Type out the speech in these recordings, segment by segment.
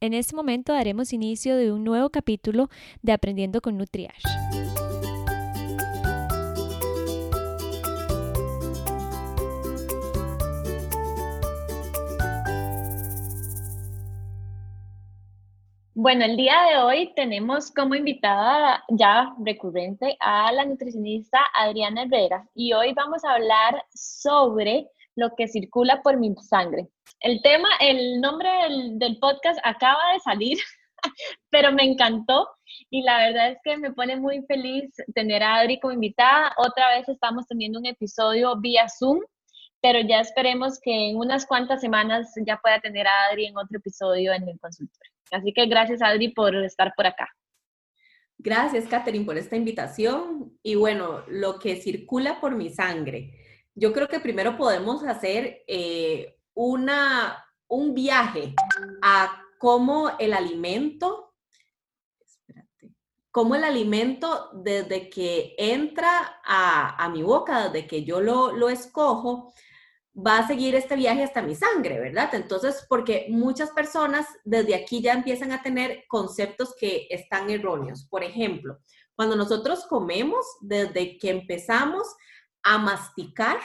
En este momento daremos inicio de un nuevo capítulo de Aprendiendo con Nutriash. Bueno, el día de hoy tenemos como invitada ya recurrente a la nutricionista Adriana Herrera y hoy vamos a hablar sobre lo que circula por mi sangre. El tema, el nombre del, podcast acaba de salir, pero me encantó y la verdad es que me pone muy feliz tener a Adri como invitada. Otra vez estamos teniendo un episodio vía Zoom, pero ya esperemos que en unas cuantas semanas ya pueda tener a Adri en otro episodio en el consultorio. Así que gracias Adri por estar por acá. Gracias, Catherine, por esta invitación. Y bueno, lo que circula por mi sangre yo creo que primero podemos hacer eh, una, un viaje a cómo el alimento, espérate, cómo el alimento desde que entra a, mi boca, desde que yo lo, lo escojo, va a seguir este viaje hasta mi sangre, ¿verdad? Entonces, porque muchas personas desde aquí ya empiezan a tener conceptos que están erróneos. Por ejemplo, cuando nosotros comemos, desde que empezamos, a masticar,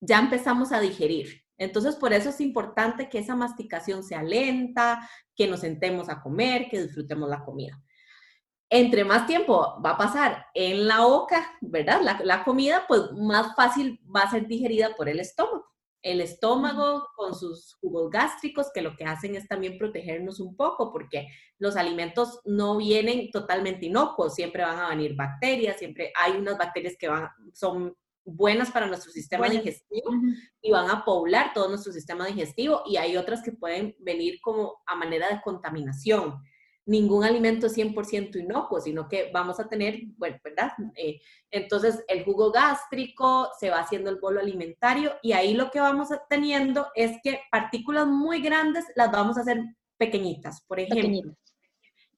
ya empezamos a digerir. Entonces, por eso es importante que esa masticación sea lenta, que nos sentemos a comer, que disfrutemos la comida. Entre más tiempo va a pasar en la boca, ¿verdad? La, comida, pues más fácil va a ser digerida por el estómago. El estómago con sus jugos gástricos, que lo que hacen es también protegernos un poco, porque los alimentos no vienen totalmente inocuos, siempre van a venir bacterias, siempre hay unas bacterias que van, son buenas para nuestro sistema digestivo y van a poblar todo nuestro sistema digestivo y hay otras que pueden venir como a manera de contaminación. Ningún alimento es 100% inocuo, sino que vamos a tener, bueno, ¿verdad? Eh, entonces el jugo gástrico se va haciendo el bolo alimentario y ahí lo que vamos teniendo es que partículas muy grandes las vamos a hacer pequeñitas. Por ejemplo,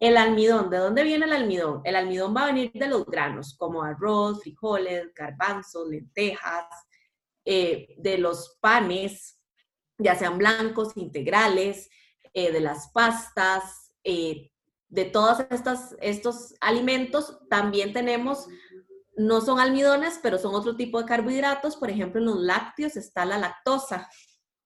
el almidón, ¿de dónde viene el almidón? El almidón va a venir de los granos, como arroz, frijoles, garbanzos, lentejas, eh, de los panes, ya sean blancos, integrales, eh, de las pastas, eh, de todos estos, estos alimentos. También tenemos, no son almidones, pero son otro tipo de carbohidratos. Por ejemplo, en los lácteos está la lactosa,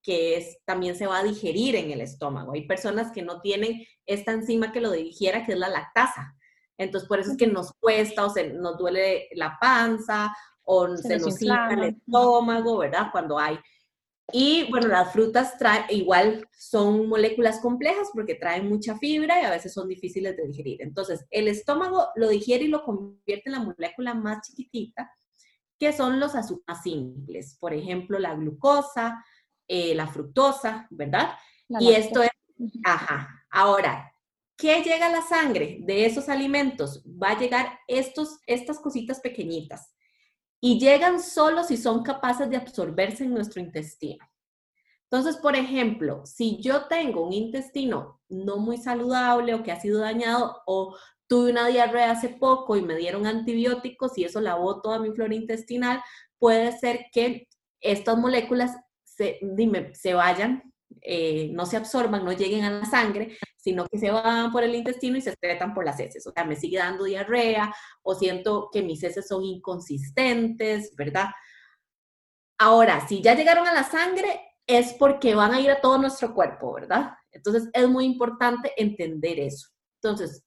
que es, también se va a digerir en el estómago. Hay personas que no tienen esta enzima que lo digiera, que es la lactasa. Entonces, por eso es que nos cuesta o se nos duele la panza o se, nos, infla el estómago, ¿verdad? Cuando hay. Y bueno, las frutas traen, igual son moléculas complejas porque traen mucha fibra y a veces son difíciles de digerir. Entonces, el estómago lo digiere y lo convierte en la molécula más chiquitita, que son los azúcares simples. Por ejemplo, la glucosa, eh, la fructosa, ¿verdad? y esto es, ajá. Ahora, ¿qué llega a la sangre de esos alimentos? Va a llegar estos, estas cositas pequeñitas y llegan solo si son capaces de absorberse en nuestro intestino. Entonces, por ejemplo, si yo tengo un intestino no muy saludable o que ha sido dañado o tuve una diarrea hace poco y me dieron antibióticos y eso lavó toda mi flora intestinal, puede ser que estas moléculas se, dime, se vayan, eh, no se absorban, no lleguen a la sangre, sino que se van por el intestino y se excretan por las heces. O sea, me sigue dando diarrea o siento que mis heces son inconsistentes, ¿verdad? Ahora, si ya llegaron a la sangre, es porque van a ir a todo nuestro cuerpo, ¿verdad? Entonces, es muy importante entender eso. Entonces,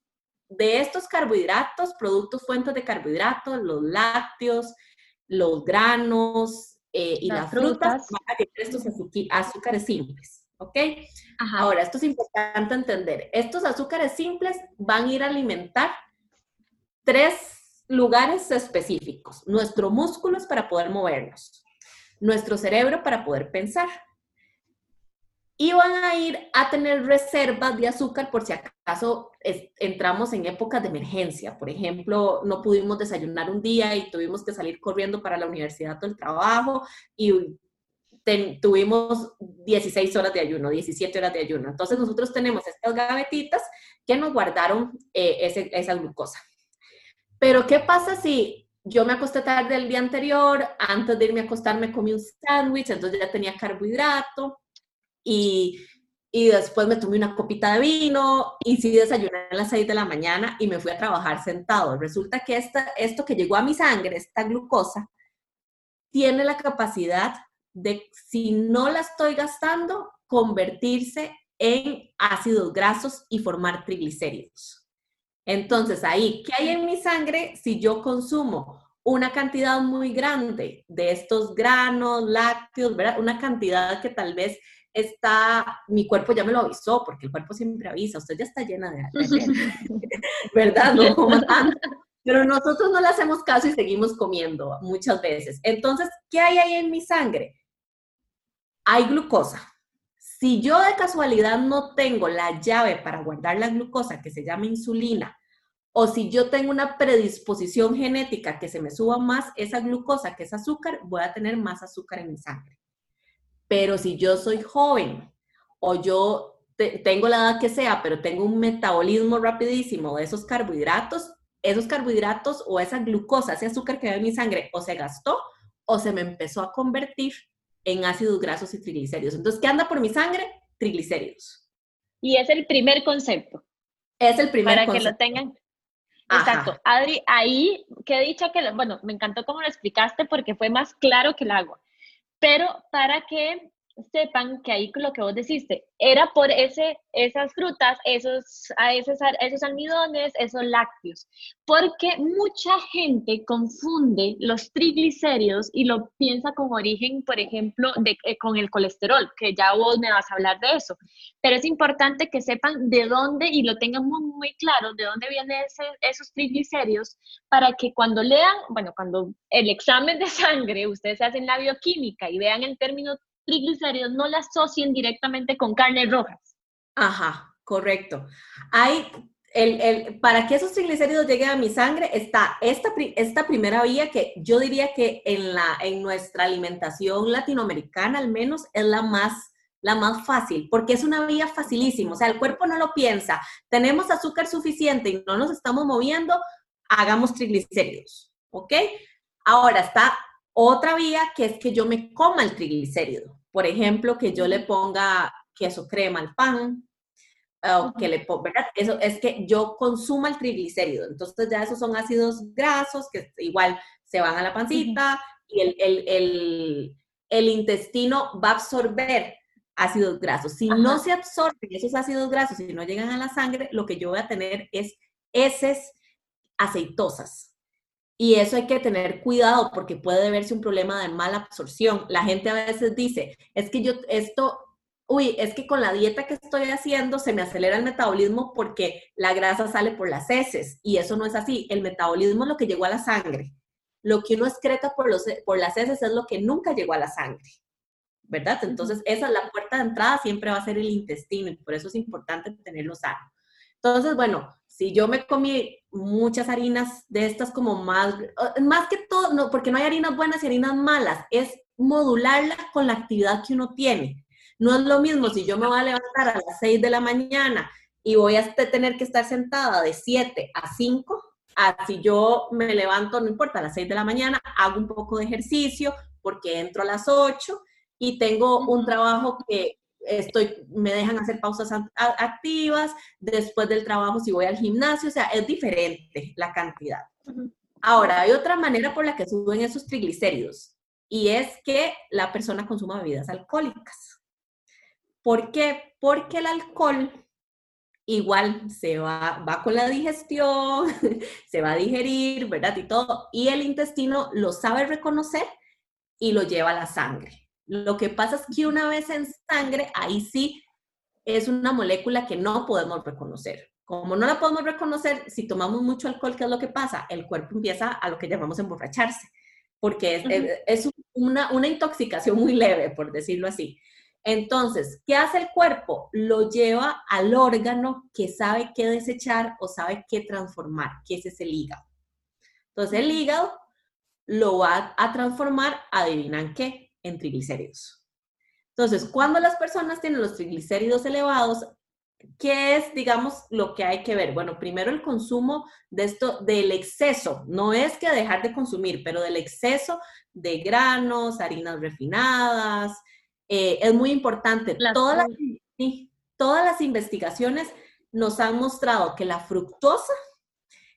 de estos carbohidratos, productos fuentes de carbohidratos, los lácteos, los granos, eh, y las, frutas, van a tener estos azúcares simples, ¿ok? Ahora, esto es importante entender. Estos azúcares simples van a ir a alimentar tres lugares específicos. Nuestro músculo es para poder movernos, nuestro cerebro para poder pensar y van a ir a tener reservas de azúcar por si acaso entramos en épocas de emergencia. Por ejemplo, no pudimos desayunar un día y tuvimos que salir corriendo para la universidad o el trabajo y tuvimos 16 horas de ayuno, 17 horas de ayuno. Entonces nosotros tenemos estas gavetitas que nos guardaron eh, esa glucosa. Pero ¿qué pasa si yo me acosté tarde el día anterior, antes de irme a acostar me comí un sándwich, entonces ya tenía carbohidrato? Y y después me tomé una copita de vino y sí desayuné a las 6 de la mañana y me fui a trabajar sentado. Resulta que esta, esto que llegó a mi sangre, esta glucosa, tiene la capacidad de, si no la estoy gastando, convertirse en ácidos grasos y formar triglicéridos. Entonces, ahí, ¿qué hay en mi sangre si yo consumo una cantidad muy grande de estos granos, lácteos. Una cantidad que tal vez está, mi cuerpo ya me lo avisó, porque el cuerpo siempre avisa, usted ya está llena de, ¿verdad? No Pero nosotros no le hacemos caso y seguimos comiendo muchas veces. Entonces, ¿qué hay ahí en mi sangre? Hay glucosa. Si yo de casualidad no tengo la llave para guardar la glucosa, que se llama insulina, o si yo tengo una predisposición genética que se me suba más esa glucosa, que es azúcar, voy a tener más azúcar en mi sangre. Pero si yo soy joven o yo tengo la edad que sea, pero tengo un metabolismo rapidísimo de esos carbohidratos, esos carbohidratos o esa glucosa, ese azúcar que hay en mi sangre, o se gastó o se me empezó a convertir en ácidos grasos y triglicéridos. Entonces, ¿qué anda por mi sangre? Triglicéridos. Y es el primer concepto. Es el primer Para que lo tengan. Exacto. Adri, ahí, qué dicha que, bueno, me encantó cómo lo explicaste porque fue más claro que el agua pero para que sepan que ahí lo que vos deciste, era por ese, esas frutas, esos, a esos, esos almidones, esos lácteos, porque mucha gente confunde los triglicéridos y lo piensa con origen, por ejemplo, de, eh, con el colesterol, que ya vos me vas a hablar de eso, pero es importante que sepan de dónde y lo tengan muy, muy claro, de dónde vienen esos triglicéridos, para que cuando lean, bueno, cuando el examen de sangre, ustedes hacen la bioquímica y vean el término triglicéridos no la asocien directamente con carnes rojas. Ajá, correcto. Hay, el, el, para que esos triglicéridos lleguen a mi sangre está esta, esta primera vía que yo diría que en, la, en nuestra alimentación latinoamericana al menos es la más la más fácil, porque es una vía facilísima, o sea, el cuerpo no lo piensa, tenemos azúcar suficiente y no nos estamos moviendo, hagamos triglicéridos, ¿ok? Ahora está otra vía que es que yo me coma el triglicérido. Por ejemplo, que yo le ponga queso crema al pan, o que le ponga, ¿verdad? Eso es que yo consuma el triglicérido. Entonces ya esos son ácidos grasos que igual se van a la pancita y el, el, intestino va a absorber ácidos grasos. Si no se absorben esos ácidos grasos y no llegan a la sangre, lo que yo voy a tener es heces aceitosas. Y eso hay que tener cuidado porque puede verse un problema de mala absorción. La gente a veces dice, es que yo esto, uy, es que con la dieta que estoy haciendo se me acelera el metabolismo porque la grasa sale por las heces. Y eso no es así. El metabolismo es lo que llegó a la sangre. Lo que uno excreta por, los, por las heces es lo que nunca llegó a la sangre. ¿Verdad? Entonces, esa es la puerta de entrada, siempre va a ser el intestino y por eso es importante tenerlo sano. Entonces, bueno, si yo me comí muchas harinas de estas como más, más que todo, no, porque no hay harinas buenas y harinas malas, es modularla con la actividad que uno tiene. No es lo mismo si yo me voy a levantar a las 6 de la mañana y voy a tener que estar sentada de 7 a 5, a si yo me levanto, no importa, a las 6 de la mañana, hago un poco de ejercicio porque entro a las 8 y tengo un trabajo que estoy, me dejan hacer pausas activas, después del trabajo si voy al gimnasio, o sea, es diferente la cantidad. Ahora, hay otra manera por la que suben esos triglicéridos y es que la persona consuma bebidas alcohólicas. ¿Por qué? Porque el alcohol igual se va, va con la digestión, se va a digerir, ¿verdad? Y todo, y el intestino lo sabe reconocer y lo lleva a la sangre. Lo que pasa es que una vez en sangre, ahí sí es una molécula que no podemos reconocer. Como no la podemos reconocer, si tomamos mucho alcohol, ¿qué es lo que pasa? El cuerpo empieza a lo que llamamos emborracharse, porque es, una, una intoxicación muy leve, por decirlo así. Entonces, ¿qué hace el cuerpo? Lo lleva al órgano que sabe qué desechar o sabe qué transformar, que ese es el hígado. Entonces, el hígado lo va a transformar, adivinan qué, en triglicéridos. Entonces, cuando las personas tienen los triglicéridos elevados, ¿qué es, digamos, lo que hay que ver? Bueno, primero el consumo de esto, del exceso, no es que dejar de consumir, pero del exceso de granos, harinas refinadas, eh, es muy importante. Las, todas las investigaciones nos han mostrado que la fructosa,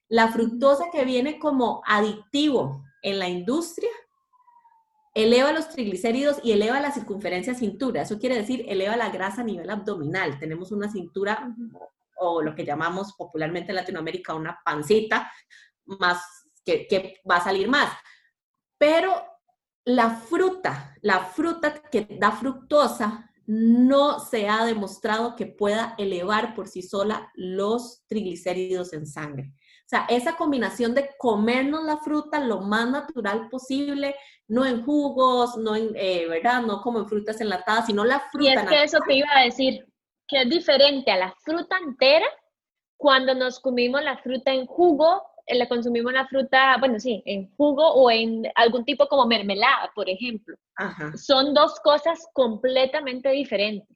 la fructosa que viene como aditivo en la industria, eleva los triglicéridos y eleva la circunferencia cintura. Eso quiere decir, eleva la grasa a nivel abdominal. Tenemos una cintura o lo que llamamos popularmente en Latinoamérica una pancita más que, que va a salir más. Pero la fruta, la fruta que da fructosa no se ha demostrado que pueda elevar por sí sola los triglicéridos en sangre. O sea, esa combinación de comernos la fruta lo más natural posible, no en jugos, no en, eh, ¿verdad? No como en frutas enlatadas, sino la fruta. Y es que eso te iba a decir, que es diferente a la fruta entera cuando nos comimos la fruta en jugo, eh, le consumimos la fruta, bueno, sí, en jugo o en algún tipo como mermelada, por ejemplo. Son dos cosas completamente diferentes.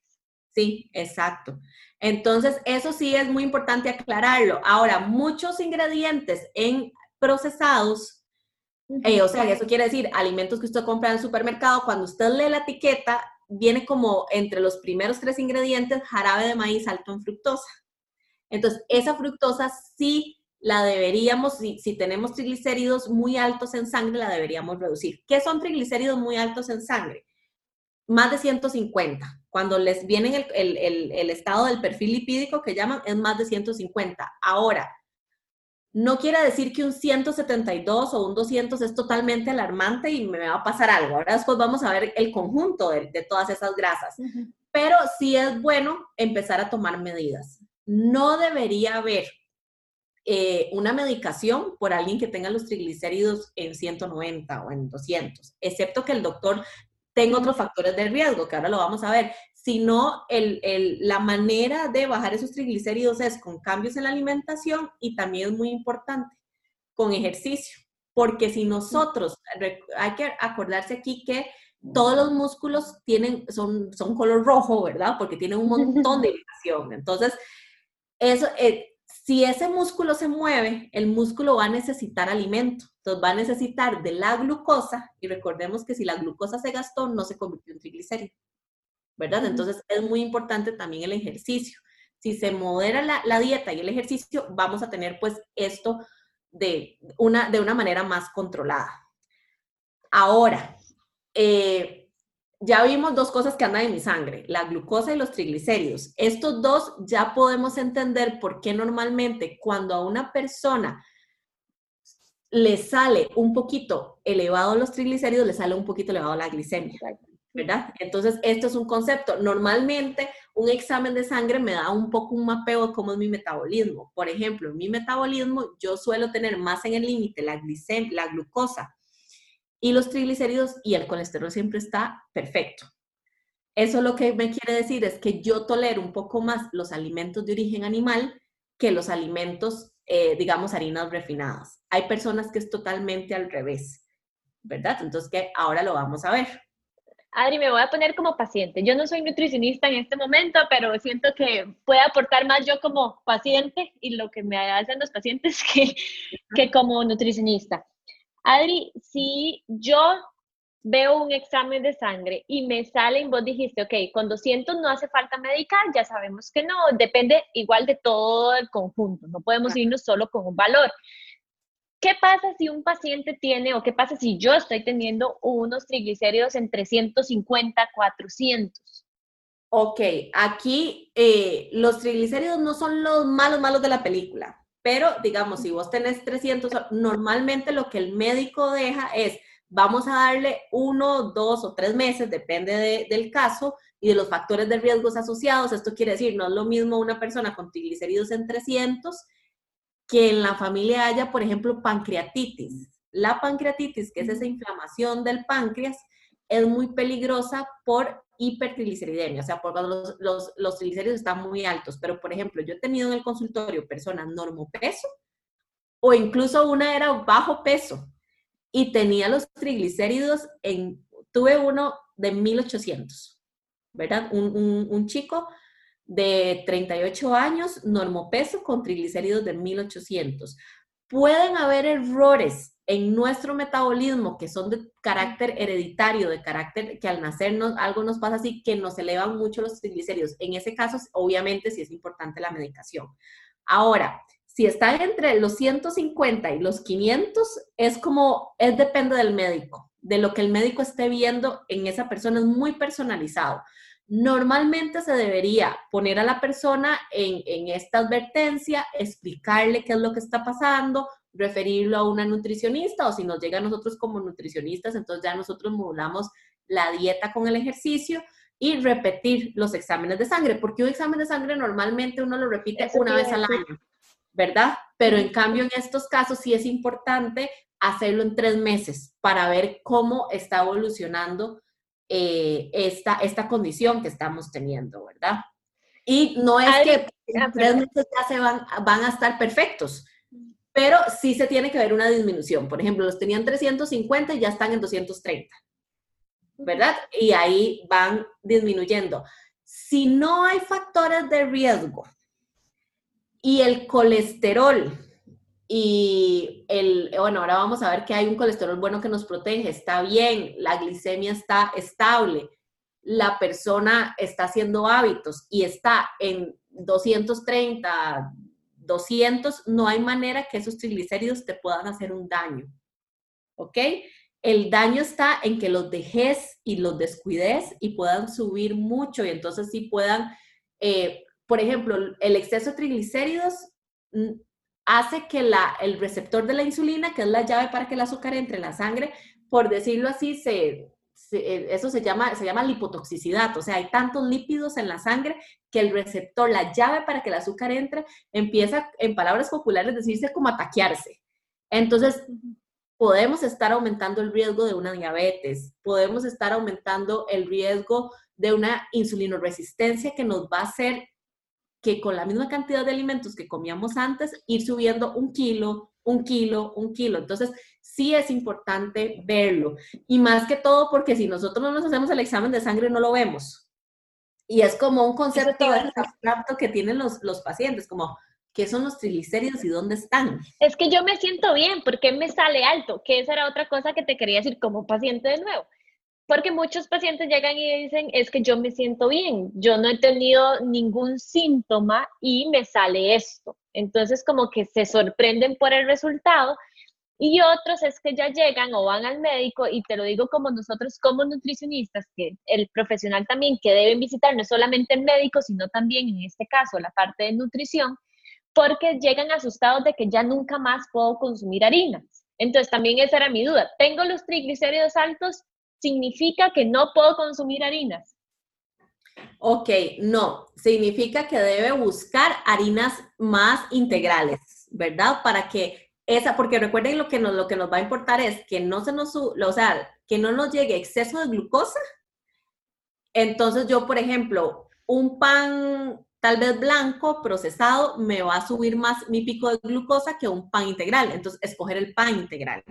Sí, exacto. Entonces, eso sí es muy importante aclararlo. Ahora, muchos ingredientes en procesados, eh, o sea, eso quiere decir alimentos que usted compra en el supermercado, cuando usted lee la etiqueta, viene como entre los primeros tres ingredientes jarabe de maíz alto en fructosa. Entonces, esa fructosa sí la deberíamos, si, si, tenemos triglicéridos muy altos en sangre, la deberíamos reducir. ¿Qué son triglicéridos muy altos en sangre? Más de 150. Cuando les viene el, el estado del perfil lipídico que llaman, es más de 150. Ahora, no quiere decir que un 172 o un 200 es totalmente alarmante y me va a pasar algo. Ahora después vamos a ver el conjunto de, todas esas grasas. Pero sí es bueno empezar a tomar medidas. No debería haber eh, una medicación por alguien que tenga los triglicéridos en 190 o en 200, excepto que el doctor tenga otros factores de riesgo, que ahora lo vamos a ver sino el, la manera de bajar esos triglicéridos es con cambios en la alimentación y también es muy importante, con ejercicio, porque si nosotros, hay que acordarse aquí que todos los músculos tienen, son, son color rojo, ¿verdad? Porque tienen un montón de irrigación. Entonces, eso, eh, si ese músculo se mueve, el músculo va a necesitar alimento. Entonces va a necesitar de la glucosa y recordemos que si la glucosa se gastó, no se convirtió en triglicérido. ¿verdad? Entonces es muy importante también el ejercicio. Si se modera la, dieta y el ejercicio, vamos a tener pues esto de una, de una manera más controlada. Ahora, eh, ya vimos dos cosas que andan en mi sangre, la glucosa y los triglicéridos. Estos dos ya podemos entender por qué normalmente cuando a una persona le sale un poquito elevado los triglicéridos, le sale un poquito elevado la glicemia. ¿verdad? Entonces, esto es un concepto. Normalmente, un examen de sangre me da un poco un mapeo de cómo es mi metabolismo. Por ejemplo, en mi metabolismo yo suelo tener más en el límite la, la glucosa y los triglicéridos y el colesterol siempre está perfecto. Eso lo que me quiere decir es que yo tolero un poco más los alimentos de origen animal que los alimentos, eh, digamos, harinas refinadas. Hay personas que es totalmente al revés, ¿verdad? Entonces, que ahora lo vamos a ver. Adri, me voy a poner como paciente. Yo no soy nutricionista en este momento, pero siento que puede aportar más yo como paciente y lo que me hacen los pacientes que, que como nutricionista. Adri, si yo veo un examen de sangre y me sale, y vos dijiste, ok, con 200 no hace falta medicar, ya sabemos que no, depende igual de todo el conjunto, no podemos irnos solo con un valor. ¿Qué pasa si un paciente tiene o qué pasa si yo estoy teniendo unos triglicéridos en 350, 400? Ok, aquí eh, los triglicéridos no son los malos, malos de la película, pero digamos, si vos tenés 300, normalmente lo que el médico deja es, vamos a darle uno, dos o tres meses, depende del caso y de los factores de riesgos asociados. Esto quiere decir, no es lo mismo una persona con triglicéridos en 300 que en la familia haya, por ejemplo, pancreatitis. La pancreatitis, que es esa inflamación del páncreas, es muy peligrosa por hipertrigliceridemia, o sea, por cuando los, los, triglicéridos están muy altos. Pero, por ejemplo, yo he tenido en el consultorio personas normopeso o incluso una era bajo peso y tenía los triglicéridos en, tuve uno de 1800, ¿verdad? Un, un, chico de 38 años, normopeso con triglicéridos de 1800. Pueden haber errores en nuestro metabolismo, que son de carácter hereditario, de carácter que al nacernos algo nos pasa así, que nos elevan mucho los triglicéridos. En ese caso, obviamente, sí es importante la medicación. Ahora, si está entre los 150 y los 500, es como, es depende del médico, de lo que el médico esté viendo en esa persona, es muy personalizado. Normalmente se debería poner a la persona en, esta advertencia, explicarle qué es lo que está pasando, referirlo a una nutricionista o si nos llega a nosotros como nutricionistas, entonces ya nosotros modulamos la dieta con el ejercicio y repetir los exámenes de sangre, porque un examen de sangre normalmente uno lo repite una vez al año, ¿verdad? Pero en cambio en estos casos sí es importante hacerlo en tres meses para ver cómo está evolucionando eh, esta, esta condición que estamos teniendo, ¿verdad? Y no es que en tres meses ya se van, van a estar perfectos, pero sí se tiene que ver una disminución. Por ejemplo, los tenían 350 y ya están en 230, ¿verdad? Y ahí van disminuyendo. Si no hay factores de riesgo y el colesterol y el, bueno, ahora vamos a ver que hay un colesterol bueno que nos protege, está bien, la glicemia está estable, la persona está haciendo hábitos y está en 230, 200, no hay manera que esos triglicéridos te puedan hacer un daño. ¿Ok? El daño está en que los dejes y los descuides y puedan subir mucho y entonces sí puedan, eh, por ejemplo, el exceso de triglicéridos mm, hace que la, el receptor de la insulina, que es la llave para que el azúcar entre en la sangre, por decirlo así, se, eh, eso se llama, se llama lipotoxicidad, o sea, hay tantos lípidos en la sangre que el receptor, la llave para que el azúcar entre, empieza, en palabras populares, decirse como a taquearse. Entonces, podemos estar aumentando el riesgo de una diabetes, podemos estar aumentando el riesgo de una insulinoresistencia que nos va a hacer que con la misma cantidad de alimentos que comíamos antes, ir subiendo un kilo, un kilo, un kilo. Entonces, sí es importante verlo. Y más que todo porque si nosotros no nos hacemos el examen de sangre, no lo vemos. Y es como un concepto abstracto que tienen los, los pacientes, como, ¿qué son los triglicéridos y dónde están? Es que yo me siento bien, porque me sale alto? Que esa era otra cosa que te quería decir como paciente de nuevo. Porque muchos pacientes llegan y dicen, es que yo me siento bien, yo no he tenido ningún síntoma y me sale esto. Entonces como que se sorprenden por el resultado y otros es que ya llegan o van al médico y te lo digo como nosotros como nutricionistas, que el profesional también que deben visitar no solamente el médico, sino también en este caso la parte de nutrición, porque llegan asustados de que ya nunca más puedo consumir harinas. Entonces también esa era mi duda. ¿Tengo los triglicéridos altos? Significa que no puedo consumir harinas. Ok, no, significa que debe buscar harinas más integrales, ¿verdad? Para que esa, porque recuerden lo que nos, lo que nos va a importar es que no se nos, o sea, que no nos llegue exceso de glucosa. Entonces yo, por ejemplo, un pan tal vez blanco, procesado, me va a subir más mi pico de glucosa que un pan integral. Entonces, escoger el pan integral.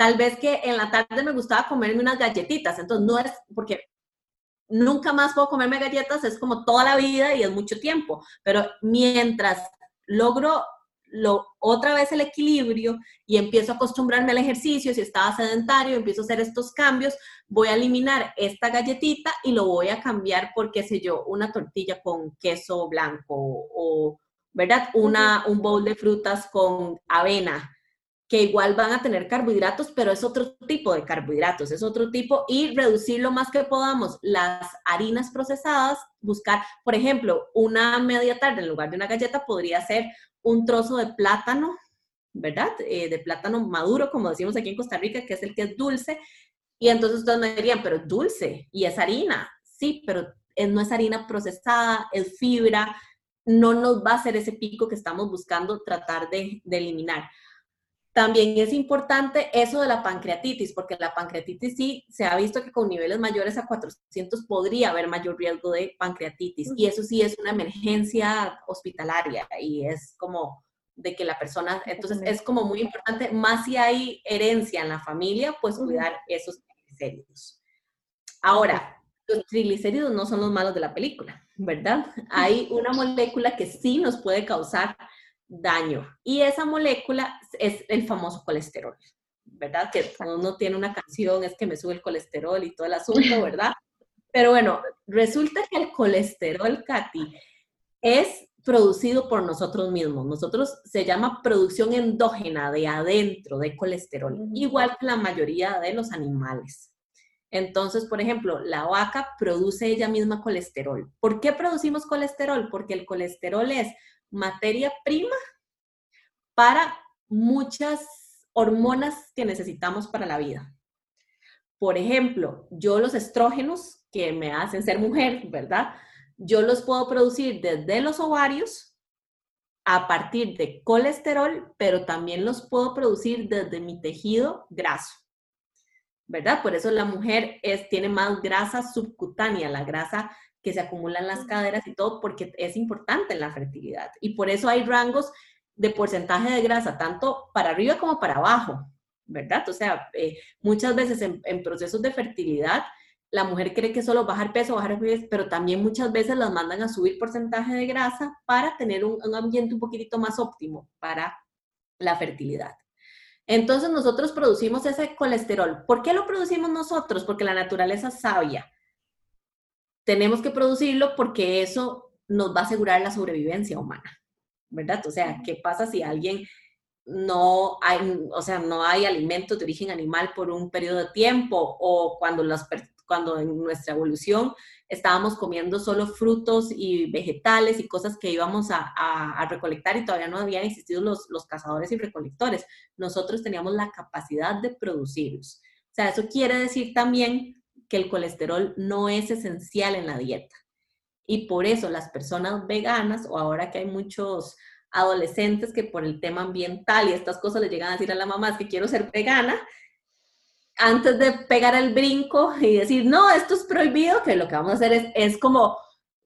Tal vez que en la tarde me gustaba comerme unas galletitas, entonces no es porque nunca más puedo comerme galletas, es como toda la vida y es mucho tiempo, pero mientras logro lo, otra vez el equilibrio y empiezo a acostumbrarme al ejercicio, si estaba sedentario, empiezo a hacer estos cambios, voy a eliminar esta galletita y lo voy a cambiar por, qué sé yo, una tortilla con queso blanco o, ¿verdad? Una, un bowl de frutas con avena que igual van a tener carbohidratos, pero es otro tipo de carbohidratos, es otro tipo, y reducir lo más que podamos las harinas procesadas, buscar, por ejemplo, una media tarde en lugar de una galleta podría ser un trozo de plátano, ¿verdad? Eh, de plátano maduro, como decimos aquí en Costa Rica, que es el que es dulce, y entonces ustedes me dirían, pero es dulce y es harina, sí, pero no es harina procesada, es fibra, no nos va a hacer ese pico que estamos buscando tratar de, de eliminar. También es importante eso de la pancreatitis, porque la pancreatitis sí se ha visto que con niveles mayores a 400 podría haber mayor riesgo de pancreatitis. Y eso sí es una emergencia hospitalaria y es como de que la persona, entonces es como muy importante, más si hay herencia en la familia, pues cuidar esos triglicéridos. Ahora, los triglicéridos no son los malos de la película, ¿verdad? Hay una molécula que sí nos puede causar daño. Y esa molécula es el famoso colesterol, ¿verdad? Que uno tiene una canción, es que me sube el colesterol y todo el asunto, ¿verdad? Pero bueno, resulta que el colesterol, Katy, es producido por nosotros mismos. Nosotros se llama producción endógena de adentro de colesterol, igual que la mayoría de los animales. Entonces, por ejemplo, la vaca produce ella misma colesterol. ¿Por qué producimos colesterol? Porque el colesterol es materia prima para muchas hormonas que necesitamos para la vida. Por ejemplo, yo los estrógenos que me hacen ser mujer, ¿verdad? Yo los puedo producir desde los ovarios a partir de colesterol, pero también los puedo producir desde mi tejido graso. ¿Verdad? Por eso la mujer es, tiene más grasa subcutánea, la grasa que se acumula en las caderas y todo, porque es importante en la fertilidad. Y por eso hay rangos de porcentaje de grasa, tanto para arriba como para abajo, ¿verdad? O sea, eh, muchas veces en, procesos de fertilidad, la mujer cree que solo bajar peso, bajar peso, pero también muchas veces las mandan a subir porcentaje de grasa para tener un, un ambiente un poquitito más óptimo para la fertilidad. Entonces nosotros producimos ese colesterol. ¿Por qué lo producimos nosotros? Porque la naturaleza es sabia. Tenemos que producirlo porque eso nos va a asegurar la sobrevivencia humana. ¿verdad? O sea, ¿qué pasa si alguien no hay, o sea, no hay alimentos de origen animal por un periodo de tiempo o cuando, las, cuando en nuestra evolución estábamos comiendo solo frutos y vegetales y cosas que íbamos a, recolectar y todavía no habían existido los, los cazadores y recolectores. Nosotros teníamos la capacidad de producirlos. O sea, eso quiere decir también que el colesterol no es esencial en la dieta. Y por eso las personas veganas, o ahora que hay muchos adolescentes que por el tema ambiental y estas cosas le llegan a decir a la mamá, que quiero ser vegana, antes de pegar el brinco y decir, no, esto es prohibido, que lo que vamos a hacer es, es como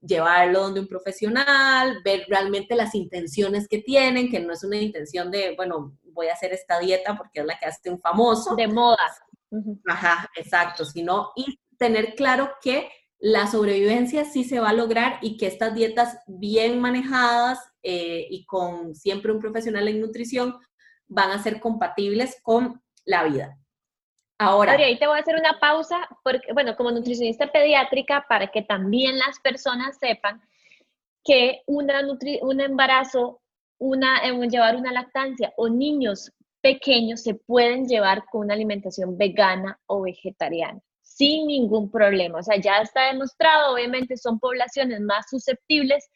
llevarlo donde un profesional, ver realmente las intenciones que tienen, que no es una intención de, bueno, voy a hacer esta dieta porque es la que hace un famoso. De moda. Ajá, exacto, sino y tener claro que la sobrevivencia sí se va a lograr y que estas dietas bien manejadas eh, y con siempre un profesional en nutrición van a ser compatibles con la vida. Ahora. ahí te voy a hacer una pausa, porque, bueno, como nutricionista pediátrica, para que también las personas sepan que una un embarazo, una, eh, llevar una lactancia o niños pequeños se pueden llevar con una alimentación vegana o vegetariana sin ningún problema. O sea, ya está demostrado, obviamente son poblaciones más susceptibles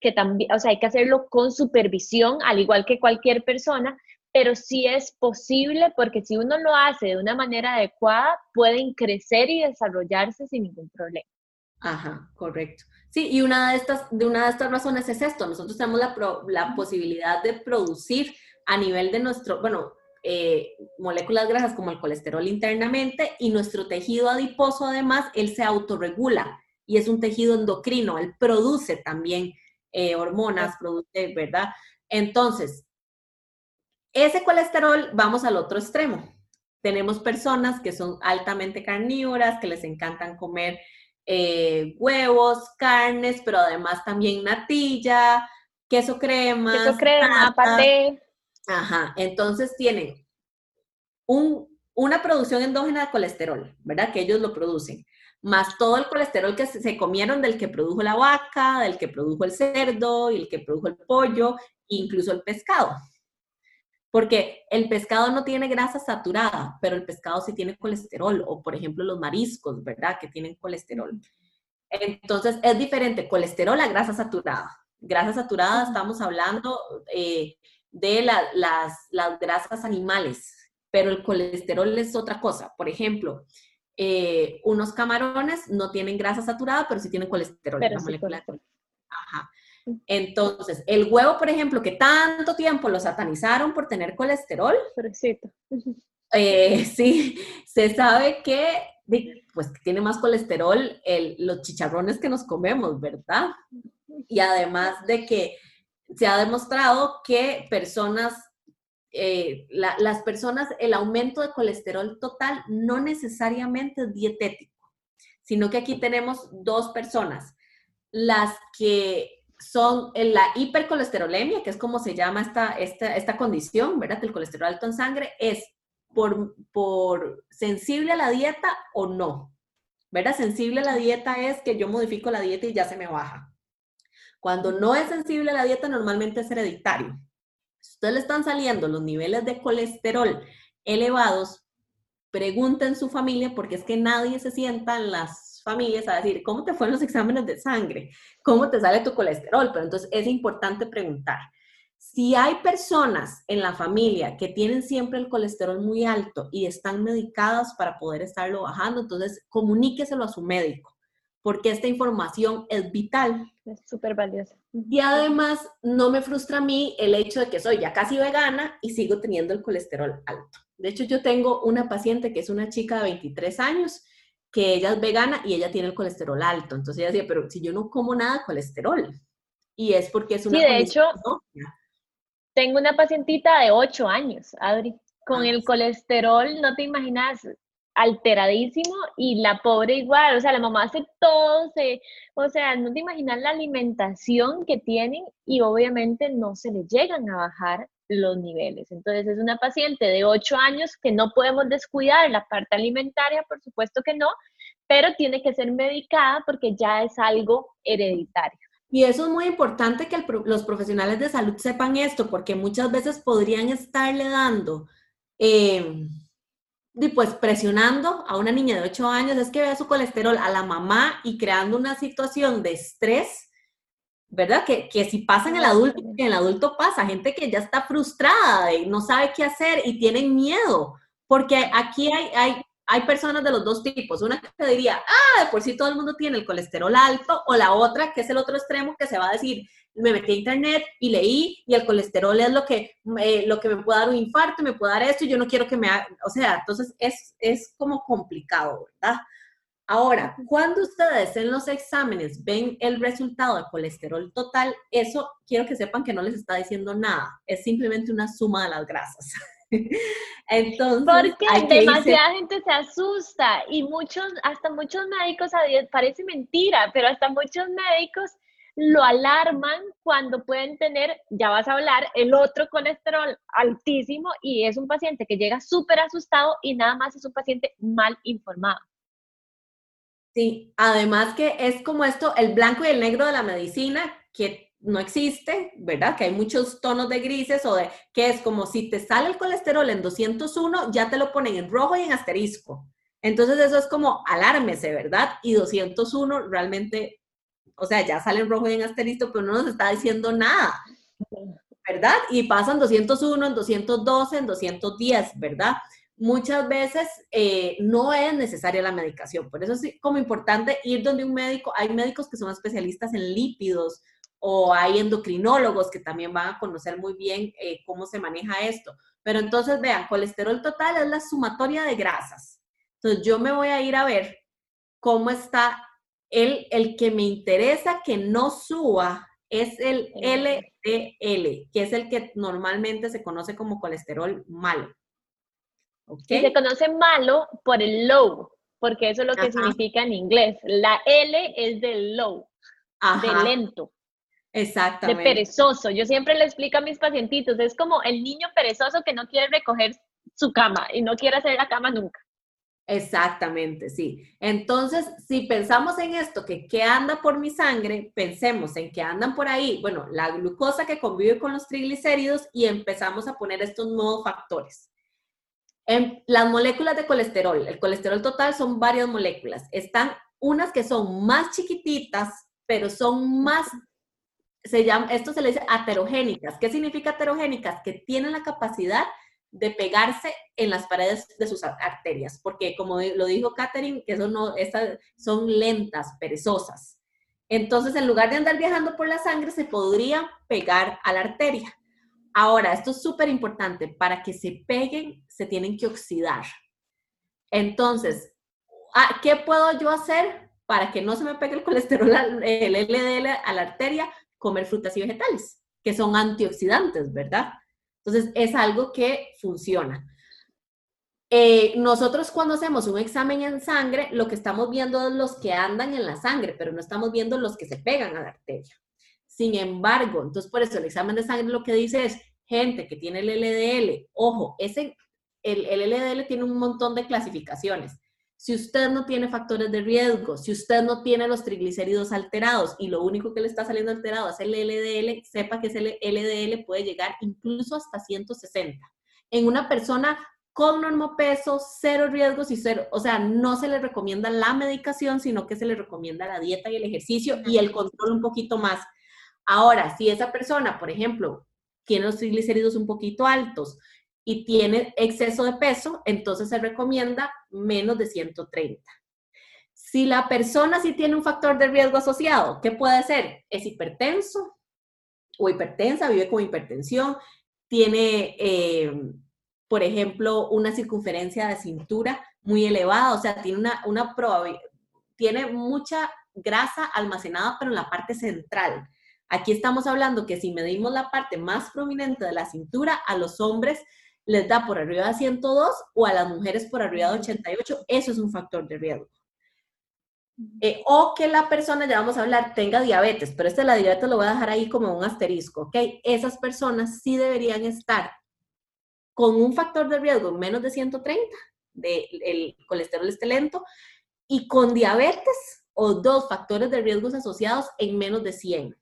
que también, o sea, hay que hacerlo con supervisión, al igual que cualquier persona, pero sí es posible porque si uno lo hace de una manera adecuada, pueden crecer y desarrollarse sin ningún problema. Ajá, correcto. Sí, y una de estas, de una de estas razones es esto, nosotros tenemos la, la posibilidad de producir a nivel de nuestro, bueno, eh, moléculas grasas como el colesterol internamente y nuestro tejido adiposo además, él se autorregula y es un tejido endocrino, él produce también eh, hormonas, produce, ¿verdad? Entonces, ese colesterol, vamos al otro extremo. Tenemos personas que son altamente carnívoras, que les encantan comer eh, huevos, carnes, pero además también natilla, queso crema. Queso crema, paté. Ajá, entonces tienen un, una producción endógena de colesterol, ¿verdad? Que ellos lo producen, más todo el colesterol que se comieron del que produjo la vaca, del que produjo el cerdo y el que produjo el pollo, incluso el pescado. Porque el pescado no tiene grasa saturada, pero el pescado sí tiene colesterol, o por ejemplo los mariscos, ¿verdad? Que tienen colesterol. Entonces es diferente colesterol a grasa saturada. Grasa saturada estamos hablando eh, de las, las grasas animales, pero el colesterol es otra cosa. Por ejemplo, eh, unos camarones no tienen grasa saturada, pero sí tienen colesterol. Ajá. Entonces, el huevo, por ejemplo, que tanto tiempo lo satanizaron por tener colesterol. Eh, sí, se sabe que pues tiene más colesterol el, los chicharrones que nos comemos, ¿verdad? Y además de que se ha demostrado que personas, eh, las personas, el aumento de colesterol total no necesariamente es dietético, sino que aquí tenemos dos personas, las que son en la hipercolesterolemia, que es como se llama esta, esta, esta condición, ¿verdad? El colesterol alto en sangre es por, por sensible a la dieta o no. ¿Verdad? Sensible a la dieta es que yo modifico la dieta y ya se me baja. Cuando no es sensible a la dieta, normalmente es hereditario. Si ustedes le están saliendo los niveles de colesterol elevados, pregunten en su familia porque es que nadie se sienta en las familias a decir, ¿cómo te fueron los exámenes de sangre? ¿Cómo te sale tu colesterol? Pero entonces es importante preguntar. Si hay personas en la familia que tienen siempre el colesterol muy alto y están medicadas para poder estarlo bajando, entonces comuníqueselo a su médico, porque esta información es vital. Es súper valiosa. Y además, no me frustra a mí el hecho de que soy ya casi vegana y sigo teniendo el colesterol alto. De hecho, yo tengo una paciente que es una chica de 23 años, que ella es vegana y ella tiene el colesterol alto. Entonces ella decía, pero si yo no como nada colesterol. Y es porque es una... Sí, de hecho, tengo una pacientita de 8 años, Adri, con ah, el colesterol, no te imaginas, alteradísimo y la pobre igual, o sea, la mamá hace todo, se, o sea, no te imaginas la alimentación que tienen y obviamente no se le llegan a bajar los niveles. Entonces es una paciente de 8 años que no podemos descuidar la parte alimentaria, por supuesto que no, pero tiene que ser medicada porque ya es algo hereditario. Y eso es muy importante que los profesionales de salud sepan esto, porque muchas veces podrían estarle dando, eh, pues presionando a una niña de 8 años, es que vea su colesterol a la mamá y creando una situación de estrés, ¿verdad? Que, que si pasa en el adulto, en el adulto pasa, gente que ya está frustrada y no sabe qué hacer y tienen miedo, porque aquí hay, hay hay personas de los dos tipos. Una que diría, ah, de por sí todo el mundo tiene el colesterol alto, o la otra, que es el otro extremo, que se va a decir, me metí a internet y leí, y el colesterol es lo que, eh, lo que me puede dar un infarto, me puede dar esto, y yo no quiero que me haga, o sea, entonces es, es como complicado, ¿verdad? Ahora, cuando ustedes en los exámenes ven el resultado de colesterol total, eso quiero que sepan que no les está diciendo nada, es simplemente una suma de las grasas. Entonces, porque demasiada gente se asusta y muchos, hasta muchos médicos, parece mentira, pero hasta muchos médicos lo alarman cuando pueden tener, ya vas a hablar, el otro colesterol altísimo y es un paciente que llega súper asustado y nada más es un paciente mal informado. Sí, además que es como esto, el blanco y el negro de la medicina, que no existe, ¿verdad? Que hay muchos tonos de grises o de que es como si te sale el colesterol en 201, ya te lo ponen en rojo y en asterisco. Entonces eso es como alármese, ¿verdad? Y 201 realmente, o sea, ya sale en rojo y en asterisco, pero no nos está diciendo nada, ¿verdad? Y pasan 201, en 212, en 210, ¿verdad? Muchas veces eh, no es necesaria la medicación, por eso es como importante ir donde un médico, hay médicos que son especialistas en lípidos, o hay endocrinólogos que también van a conocer muy bien eh, cómo se maneja esto. Pero entonces, vean, colesterol total es la sumatoria de grasas. Entonces, yo me voy a ir a ver cómo está el, el que me interesa que no suba es el LDL, que es el que normalmente se conoce como colesterol malo. ¿Okay? se conoce malo por el low, porque eso es lo que significa en inglés. La L es del low, de lento. Exactamente. De perezoso. Yo siempre le explico a mis pacientitos, es como el niño perezoso que no quiere recoger su cama y no quiere hacer la cama nunca. Exactamente, sí. Entonces, si pensamos en esto, que qué anda por mi sangre, pensemos en que andan por ahí, bueno, la glucosa que convive con los triglicéridos y empezamos a poner estos nuevos factores. En las moléculas de colesterol, el colesterol total son varias moléculas. Están unas que son más chiquititas, pero son más se llama, esto se le dice aterogénicas. ¿Qué significa aterogénicas? Que tienen la capacidad de pegarse en las paredes de sus arterias, porque como lo dijo Catherine, que eso no, estas son lentas, perezosas. Entonces, en lugar de andar viajando por la sangre, se podría pegar a la arteria. Ahora, esto es súper importante, para que se peguen, se tienen que oxidar. Entonces, ah, ¿qué puedo yo hacer para que no se me pegue el colesterol, el LDL a la arteria? comer frutas y vegetales, que son antioxidantes, ¿verdad? Entonces, es algo que funciona. Eh, nosotros cuando hacemos un examen en sangre, lo que estamos viendo es los que andan en la sangre, pero no estamos viendo los que se pegan a la arteria. Sin embargo, entonces por eso el examen de sangre lo que dice es, gente que tiene el LDL, ojo, ese el, el LDL tiene un montón de clasificaciones. Si usted no tiene factores de riesgo, si usted no tiene los triglicéridos alterados y lo único que le está saliendo alterado es el LDL, sepa que ese LDL puede llegar incluso hasta 160. En una persona con normopeso, cero riesgos y cero, o sea, no se le recomienda la medicación, sino que se le recomienda la dieta y el ejercicio y el control un poquito más. Ahora, si esa persona, por ejemplo, tiene los triglicéridos un poquito altos, y tiene exceso de peso, entonces se recomienda menos de 130. Si la persona sí tiene un factor de riesgo asociado, ¿qué puede ser? Es hipertenso o hipertensa, vive con hipertensión, tiene, eh, por ejemplo, una circunferencia de cintura muy elevada, o sea, tiene una, una tiene mucha grasa almacenada, pero en la parte central. Aquí estamos hablando que si medimos la parte más prominente de la cintura, a los hombres les da por arriba de 102 o a las mujeres por arriba de 88, eso es un factor de riesgo. Eh, o que la persona, ya vamos a hablar, tenga diabetes, pero este de la diabetes lo voy a dejar ahí como un asterisco, ¿ok? Esas personas sí deberían estar con un factor de riesgo menos de 130, de, el colesterol esté lento, y con diabetes o dos factores de riesgos asociados en menos de 100.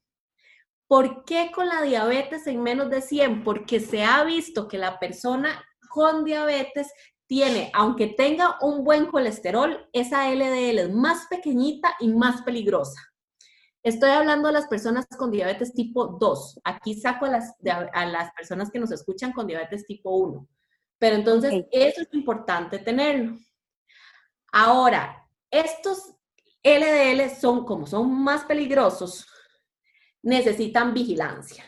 ¿Por qué con la diabetes en menos de 100? Porque se ha visto que la persona con diabetes tiene, aunque tenga un buen colesterol, esa LDL es más pequeñita y más peligrosa. Estoy hablando de las personas con diabetes tipo 2. Aquí saco a las, a las personas que nos escuchan con diabetes tipo 1. Pero entonces, eso es importante tenerlo. Ahora, estos LDL son, como son más peligrosos, necesitan vigilancia.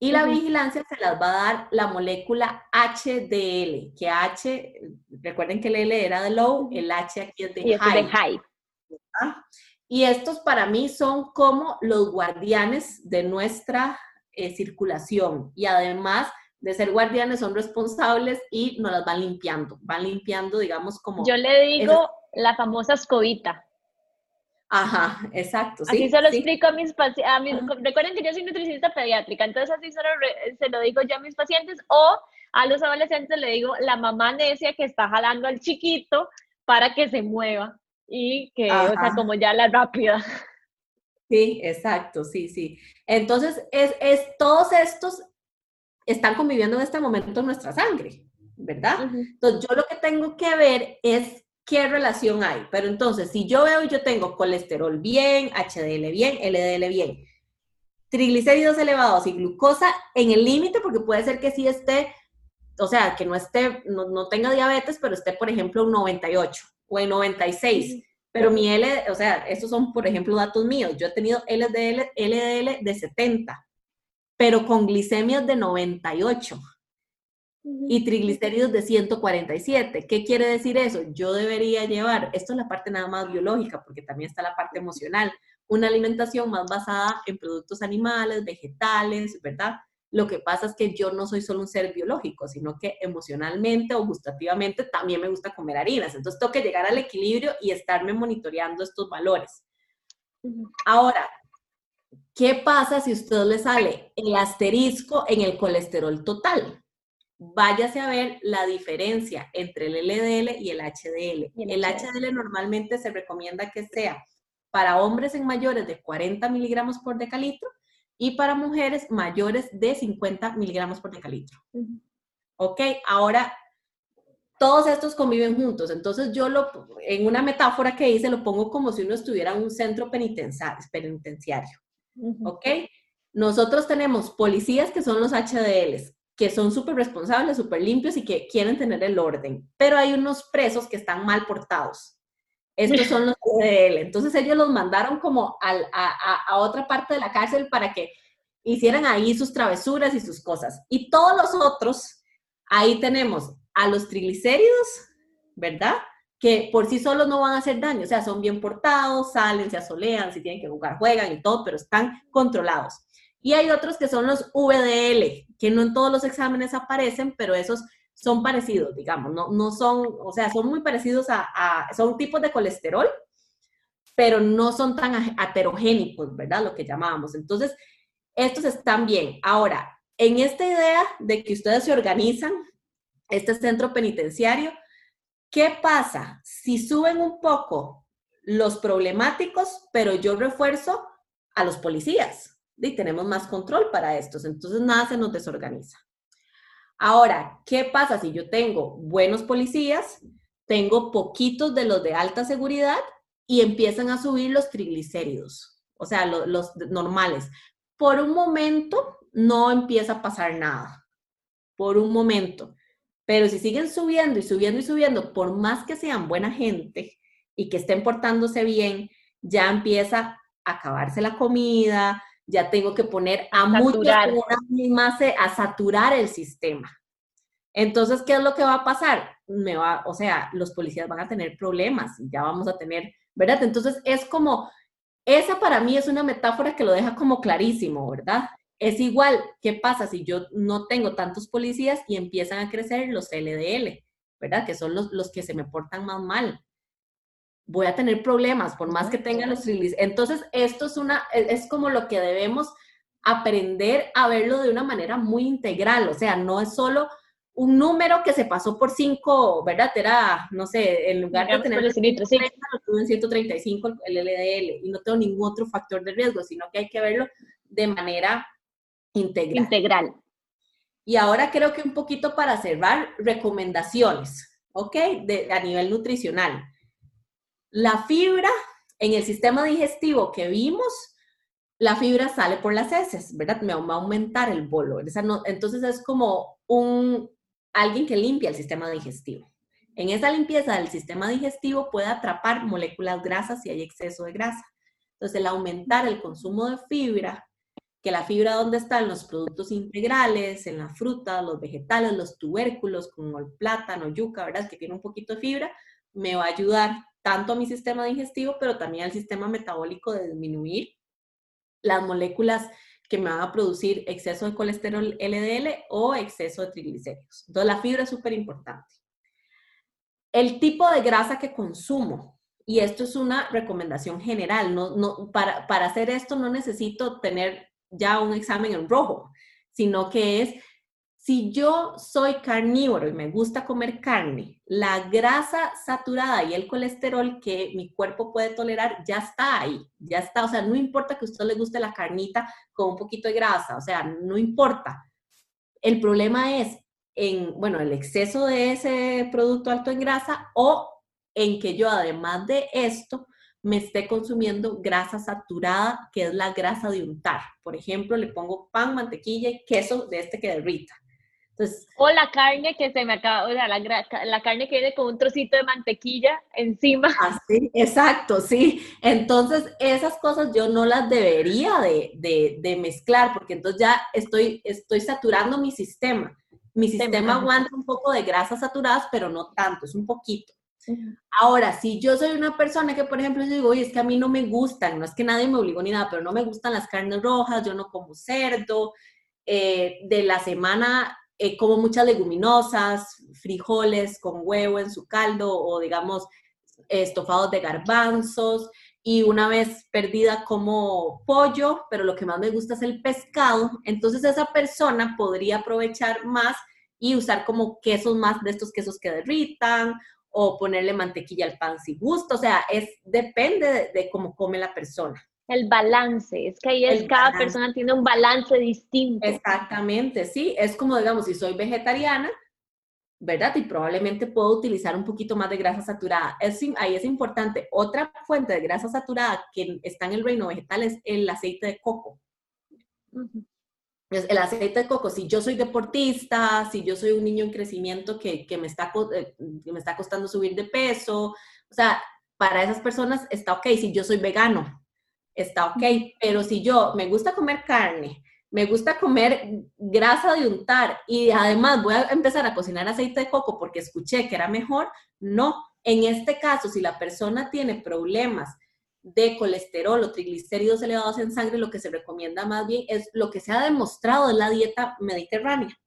Y la vigilancia se las va a dar la molécula HDL, que H, recuerden que el L era de low, el H aquí es de high. Y estos para mí son como los guardianes de nuestra eh, circulación. Y además de ser guardianes, son responsables y nos las van limpiando. Van limpiando, digamos, como... Yo le digo la famosa escobita. Ajá, exacto. así se lo explico a mis pacientes. Recuerden que yo soy nutricionista pediátrica, entonces así solo se lo digo yo a mis pacientes o a los adolescentes le digo la mamá necia que está jalando al chiquito para que se mueva y que, o sea, como ya la rápida. Sí, exacto, sí, sí. Entonces, es, es, todos estos están conviviendo en este momento en nuestra sangre, ¿verdad? Entonces, yo lo que tengo que ver es qué relación hay. Pero entonces, si yo veo y yo tengo colesterol bien, HDL bien, LDL bien, triglicéridos elevados y glucosa en el límite, porque puede ser que sí esté, o sea, que no esté, no, tenga diabetes, pero esté, por ejemplo, en 98 o en 96. Pero mi L, o sea, estos son, por ejemplo, datos míos. Yo he tenido LDL, LDL de 70, pero con glicemias de 98 y triglicéridos de 147. ¿Qué quiere decir eso? Yo debería llevar, esto es la parte nada más biológica, porque también está la parte emocional, una alimentación más basada en productos animales, vegetales, ¿verdad? Lo que pasa es que yo no soy solo un ser biológico, sino que emocionalmente o gustativamente también me gusta comer harinas. Entonces tengo que llegar al equilibrio y estarme monitoreando estos valores. Ahora, ¿qué pasa si a usted le sale el asterisco en el colesterol total? Váyase a ver la diferencia entre el LDL y el HDL. El, HDL normalmente se recomienda que sea para hombres en mayores de 40 miligramos por decalitro y para mujeres mayores de 50 miligramos por decalitro. Ok, ahora todos estos conviven juntos. Entonces yo lo, en una metáfora que hice, lo pongo como si uno estuviera en un centro penitenciario. ¿Ok? Nosotros tenemos policías que son los HDLs, que son súper responsables, súper limpios y que quieren tener el orden, pero hay unos presos que están mal portados. Estos son los él. Entonces ellos los mandaron como a, a, otra parte de la cárcel para que hicieran ahí sus travesuras y sus cosas. Y todos los otros, ahí tenemos a los triglicéridos, ¿verdad? Que por sí solos no van a hacer daño, o sea, son bien portados, salen, se asolean, si tienen que jugar, juegan y todo, pero están controlados. Y hay otros que son los VDL, que no en todos los exámenes aparecen, pero esos son parecidos, digamos, no, no son, o sea, son muy parecidos a, son tipos de colesterol, pero no son tan heterogénicos, ¿verdad? Lo que llamábamos. Entonces, estos están bien. Ahora, en esta idea de que ustedes se organizan este centro penitenciario. ¿Qué pasa si suben un poco los problemáticos, pero yo refuerzo a los policías? Y tenemos más control para estos, entonces nada se nos desorganiza. Ahora, ¿qué pasa si yo tengo buenos policías, tengo poquitos de los de alta seguridad y empiezan a subir los triglicéridos, o sea, los normales? Por un momento no empieza a pasar nada, por un momento. Pero si siguen subiendo y subiendo y subiendo, por más que sean buena gente y que estén portándose bien, ya empieza a acabarse la comida, ya tengo que poner a, muchos a saturar el sistema. Entonces, ¿qué es lo que va a pasar? Me va, o sea, los policías van a tener problemas, ya vamos a tener, ¿verdad? Entonces, es como, esa para mí es una metáfora que lo deja como clarísimo, ¿verdad? Es igual, ¿qué pasa si yo no tengo tantos policías y empiezan a crecer los LDL, ¿verdad? Que son los, los que se me portan más mal. Voy a tener problemas, por más que tengan los Entonces, esto es, una, e, es como lo que debemos aprender a verlo de una manera muy integral, o sea, no es solo un número que se pasó por cinco, ¿verdad? Era, no sé, en lugar de tener 30, sí. tuve en 135 el LDL y no tengo ningún otro factor de riesgo, sino que hay que verlo de manera integral. Integral. Y ahora creo que un poquito para cerrar, recomendaciones, ¿ok? De, a nivel nutricional. La fibra en el sistema digestivo que vimos, la fibra sale por las heces, ¿verdad? Me va a aumentar el bolo. entonces es como un, alguien que limpia el sistema digestivo. En esa limpieza del sistema digestivo puede atrapar moléculas grasas si hay exceso de grasa. Entonces, el aumentar el consumo de fibra que la fibra donde está en los productos integrales, en la fruta, los vegetales, los tubérculos como el plátano, yuca, ¿verdad? Que tiene un poquito de fibra, me va a ayudar tanto a mi sistema digestivo, pero también al sistema metabólico de disminuir las moléculas que me van a producir exceso de colesterol LDL o exceso de triglicéridos. Entonces la fibra es súper importante. El tipo de grasa que consumo, y esto es una recomendación general, no, no, para, para hacer esto no necesito tener ya un examen en rojo, sino que es, si yo soy carnívoro y me gusta comer carne, la grasa saturada y el colesterol que mi cuerpo puede tolerar ya está ahí, ya está, o sea, no importa que a usted le guste la carnita con un poquito de grasa, o sea, no importa. El problema es en, bueno, el exceso de ese producto alto en grasa o en que yo además de esto me esté consumiendo grasa saturada, que es la grasa de untar. Por ejemplo, le pongo pan, mantequilla y queso de este que derrita. Entonces, o la carne que se me acaba, o sea, la, la, carne que viene con un trocito de mantequilla encima. Así, exacto, sí. Entonces, esas cosas yo no las debería de, de, de mezclar, porque entonces ya estoy, estoy saturando mi sistema. Mi sistema aguanta un poco de grasas saturadas, pero no tanto, es un poquito. Ahora, si yo soy una persona que, por ejemplo, yo digo, oye, es que a mí no me gustan, no es que nadie me obligó ni nada, pero no me gustan las carnes rojas, yo no como cerdo, eh, de la semana eh, como muchas leguminosas, frijoles con huevo en su caldo o, digamos, estofados de garbanzos, y una vez perdida como pollo, pero lo que más me gusta es el pescado, entonces esa persona podría aprovechar más y usar como quesos más de estos quesos que derritan o ponerle mantequilla al pan si gusta, o sea, es depende de, cómo come la persona. El balance, es que ahí es, cada persona tiene un balance distinto. Exactamente, sí, es como digamos, si soy vegetariana, ¿verdad? Y probablemente puedo utilizar un poquito más de grasa saturada. Es, ahí es importante. Otra fuente de grasa saturada que está en el reino vegetal es el aceite de coco el aceite de coco, si yo soy deportista, si yo soy un niño en crecimiento que, me está, eh, que me está costando subir de peso, o sea, para esas personas está ok, si yo soy vegano, está ok, pero si yo me gusta comer carne, me gusta comer grasa de untar y además voy a empezar a cocinar aceite de coco porque escuché que era mejor, no. En este caso, si la persona tiene problemas de colesterol o triglicéridos elevados en sangre, lo que se recomienda más bien es lo que se ha demostrado en la dieta mediterránea.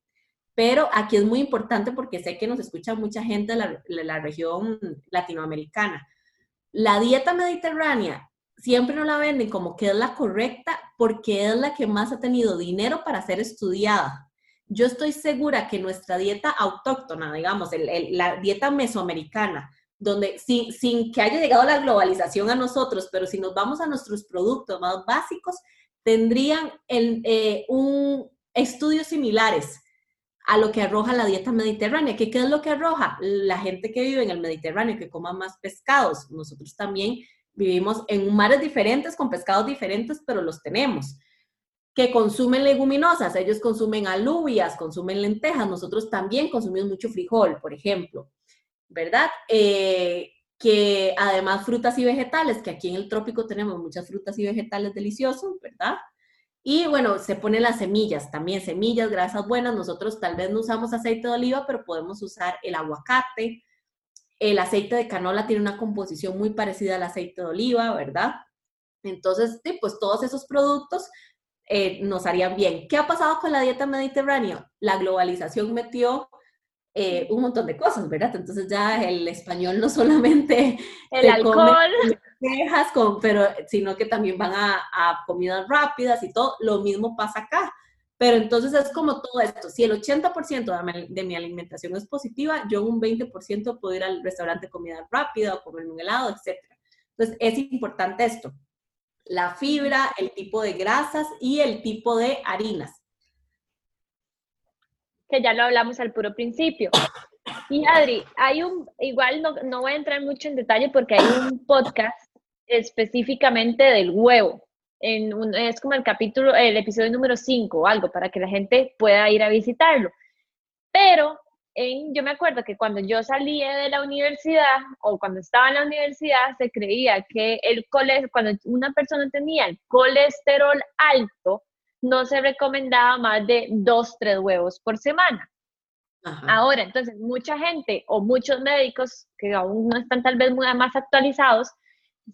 Pero aquí es muy importante porque sé que nos escucha mucha gente de la, región latinoamericana. La dieta mediterránea siempre nos la venden como que es la correcta porque es la que más ha tenido dinero para ser estudiada. yo estoy segura que nuestra dieta autóctona, digamos, la dieta mesoamericana, donde sin, sin que haya llegado la globalización a nosotros, pero si nos vamos a nuestros productos más básicos, tendrían eh, un, estudios similares a lo que arroja la dieta mediterránea. ¿Qué, ¿Qué es lo que arroja? La gente que vive en el Mediterráneo, que coma más pescados. Nosotros también vivimos en mares diferentes, con pescados diferentes, pero los tenemos. Que consumen leguminosas, ellos consumen alubias, consumen lentejas, nosotros también consumimos mucho frijol, por ejemplo. ¿verdad? Eh, que además frutas y vegetales, que aquí en el trópico tenemos muchas frutas y vegetales deliciosos, ¿verdad? Y bueno, se ponen las semillas, también semillas, grasas buenas. Nosotros tal vez no usamos aceite de oliva, pero podemos usar el aguacate. El aceite de canola tiene una composición muy parecida al aceite de oliva, ¿verdad? Entonces, pues todos esos productos eh, nos harían bien. ¿Qué ha pasado con la dieta mediterránea? La globalización metió eh, un montón de cosas, ¿verdad? Entonces ya el español no solamente el alcohol, con, pero sino que también van a, a, comidas rápidas y todo. Lo mismo pasa acá. Pero entonces es como todo esto. Si el 80% de mi, alimentación es positiva, yo un 20% puedo ir al restaurante comida rápida o comer un helado, etc. Entonces es importante esto. La fibra, el tipo de grasas y el tipo de harinas que ya lo hablamos al puro principio. Y Adri, hay un, igual no, no voy a entrar mucho en detalle porque hay un podcast específicamente del huevo. En un, es como el capítulo, el episodio número 5 o algo, para que la gente pueda ir a visitarlo. Pero en, yo me acuerdo que cuando yo salí de la universidad o cuando estaba en la universidad se creía que el cuando una persona tenía el colesterol alto, no se recomendaba más de dos, tres huevos por semana. Ahora, entonces, mucha gente o muchos médicos que aún no están tal vez muy más actualizados,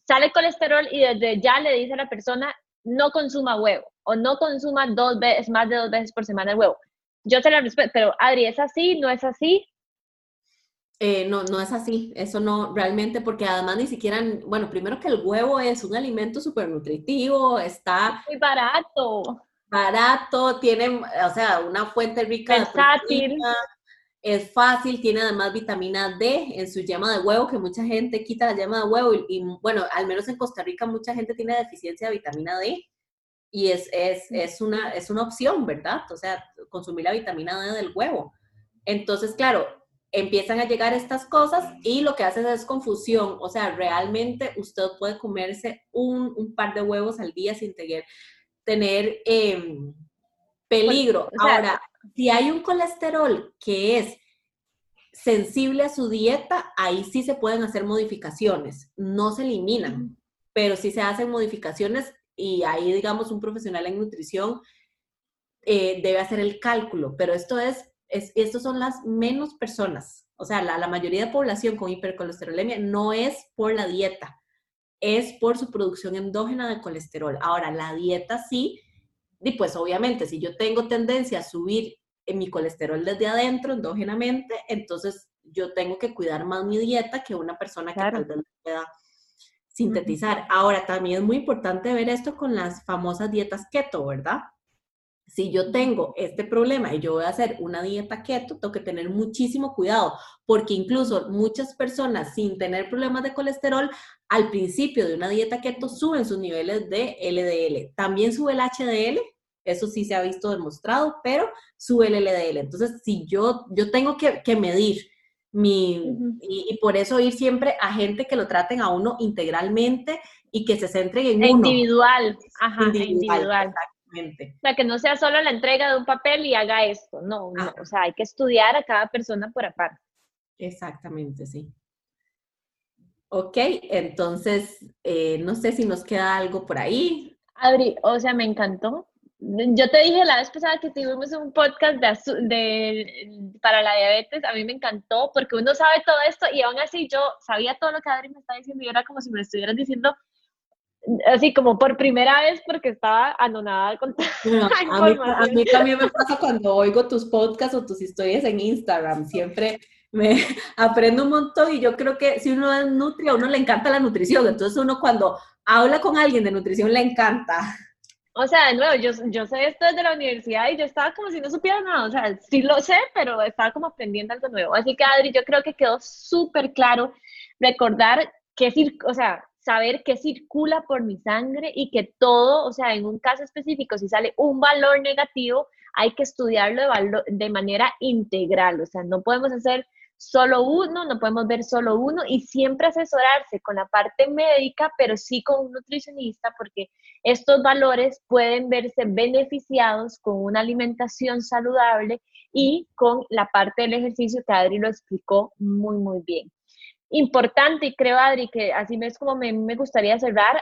sale colesterol y desde ya le dice a la persona, no consuma huevo o no consuma dos veces, más de dos veces por semana el huevo. Yo te la respeto, pero Adri, ¿es así? ¿No es así? Eh, no, no es así, eso no realmente, porque además ni siquiera, bueno, primero que el huevo es un alimento súper nutritivo, está... Muy barato barato, tiene, o sea, una fuente rica de proteína, es fácil, tiene además vitamina D en su yema de huevo, que mucha gente quita la yema de huevo y, bueno, al menos en Costa Rica mucha gente tiene deficiencia de vitamina D y es, es, es, una, es una opción, ¿verdad? O sea, consumir la vitamina D del huevo. Entonces, claro, empiezan a llegar estas cosas y lo que hace es confusión. O sea, realmente usted puede comerse un, un par de huevos al día sin tener, tener em, peligro. Ahora, si hay un colesterol que es sensible a su dieta, ahí sí se pueden hacer modificaciones, no se eliminan, pero sí se hacen modificaciones y ahí, digamos, un profesional en nutrición eh, debe hacer el cálculo, pero esto es, es, estos son las menos personas, o sea, la, la mayoría de población con hipercolesterolemia no es por la dieta, es por su producción endógena de colesterol. Ahora, la dieta sí, y pues obviamente si yo tengo tendencia a subir en mi colesterol desde adentro endógenamente, entonces yo tengo que cuidar más mi dieta que una persona que tal vez pueda sintetizar. Ahora, también es muy importante ver esto con las famosas dietas keto, ¿verdad? Si yo tengo este problema y yo voy a hacer una dieta keto, tengo que tener muchísimo cuidado, porque incluso muchas personas sin tener problemas de colesterol, al principio de una dieta keto suben sus niveles de LDL. También sube el HDL, eso sí se ha visto demostrado, pero sube el LDL. Entonces, si yo, yo tengo que, medir mi, y, por eso ir siempre a gente que lo traten a uno integralmente y que se centren en e uno. Individual, ajá, individual. individual. O sea, que no sea solo la entrega de un papel y haga esto, no, no, o sea, hay que estudiar a cada persona por aparte. Exactamente, sí. Ok, entonces, eh, no sé si nos queda algo por ahí. Adri, o sea, me encantó. Yo te dije la vez pasada que tuvimos un podcast de, para la diabetes, a mí me encantó porque uno sabe todo esto y aún así yo sabía todo lo que Adri me está diciendo y era como si me lo estuvieras diciendo así como por primera vez porque estaba anonada con a, mí, también me pasa cuando oigo tus podcasts o tus historias en Instagram, siempre me aprendo un montón y yo creo que si uno es nutri, a uno le encanta la nutrición, entonces uno cuando habla con alguien de nutrición le encanta. O sea, de nuevo, yo, yo sé esto desde la universidad y yo estaba como si no supiera nada, o sea, sí lo sé, pero estaba como aprendiendo algo nuevo. Así que, Adri, yo creo que quedó súper claro recordar que, o sea, saber qué circula por mi sangre y que todo, o sea, en un caso específico, si sale un valor negativo, hay que estudiarlo de, de manera integral, o sea, no podemos hacer solo uno, no podemos ver solo uno y siempre asesorarse con la parte médica, pero sí con un nutricionista, porque estos valores pueden verse beneficiados con una alimentación saludable y con la parte del ejercicio que Adri lo explicó muy, muy bien. Importante, y creo, Adri, que así es como me, me gustaría cerrar,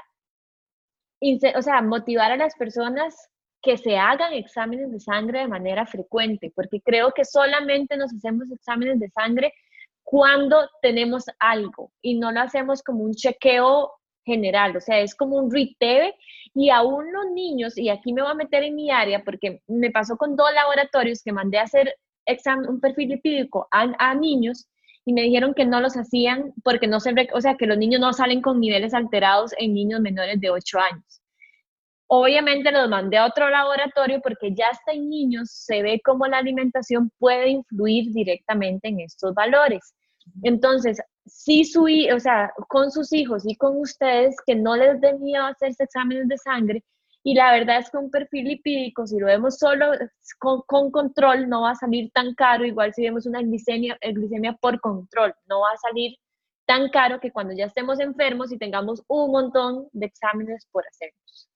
o sea, motivar a las personas que se hagan exámenes de sangre de manera frecuente, porque creo que solamente nos hacemos exámenes de sangre cuando tenemos algo y no lo hacemos como un chequeo general, o sea, es como un RITEVE y aún los niños, y aquí me voy a meter en mi área porque me pasó con dos laboratorios que mandé a hacer examen, un perfil lipídico a, a niños y me dijeron que no los hacían porque no se, o sea, que los niños no salen con niveles alterados en niños menores de 8 años. Obviamente los mandé a otro laboratorio porque ya hasta en niños se ve cómo la alimentación puede influir directamente en estos valores. Entonces, si su, o sea, con sus hijos y con ustedes, que no les dé miedo hacerse exámenes de sangre. Y la verdad es que un perfil lipídico, si lo vemos solo con, con control, no va a salir tan caro. Igual si vemos una glicemia, glicemia por control, no va a salir tan caro que cuando ya estemos enfermos y tengamos un montón de exámenes por hacernos.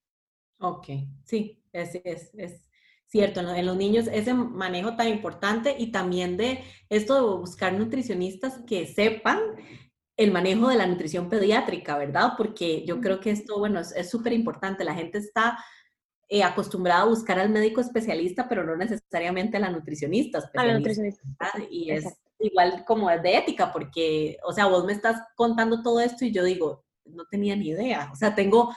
Ok, sí, es, es, es cierto. En los niños ese manejo tan importante y también de esto de buscar nutricionistas que sepan el manejo de la nutrición pediátrica, ¿verdad? Porque yo creo que esto, bueno, es súper importante. La gente está eh, acostumbrada a buscar al médico especialista, pero no necesariamente a la nutricionista especialista. A la nutricionista. Y es igual como es de ética, porque, o sea, vos me estás contando todo esto y yo digo, no tenía ni idea. O sea, tengo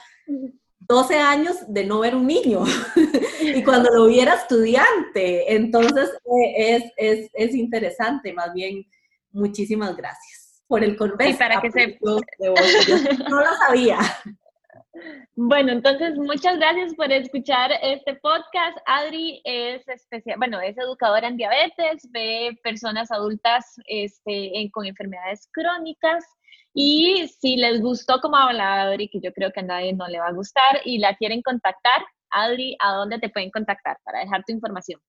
12 años de no ver un niño y cuando lo viera estudiante. Entonces eh, es, es, es, interesante, más bien muchísimas gracias por el consejo. para que se... no lo sabía. Bueno, entonces muchas gracias por escuchar este podcast. Adri es especial, bueno, es educadora en diabetes, ve personas adultas este, con enfermedades crónicas y si les gustó como habla Adri, que yo creo que a nadie no le va a gustar, y la quieren contactar, Adri, ¿a dónde te pueden contactar para dejar tu información?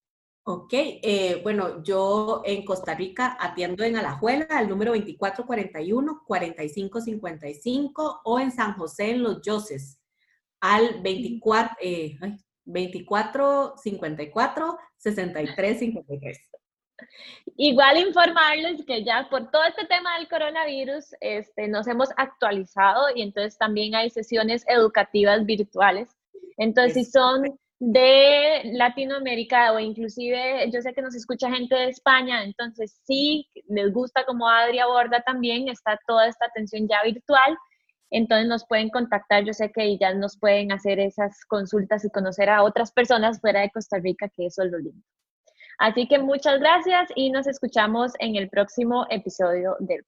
Ok, eh, bueno, yo en Costa Rica atiendo en Alajuela al número 2441-4555 o en San José en Los Yoses al 24, eh, 6353 Igual informarles que ya por todo este tema del coronavirus este, nos hemos actualizado y entonces también hay sesiones educativas virtuales. Entonces, si son de Latinoamérica o inclusive yo sé que nos escucha gente de España, entonces sí, les gusta como Adri aborda también, está toda esta atención ya virtual, entonces nos pueden contactar, yo sé que ya nos pueden hacer esas consultas y conocer a otras personas fuera de Costa Rica, que eso es lo lindo. Así que muchas gracias y nos escuchamos en el próximo episodio del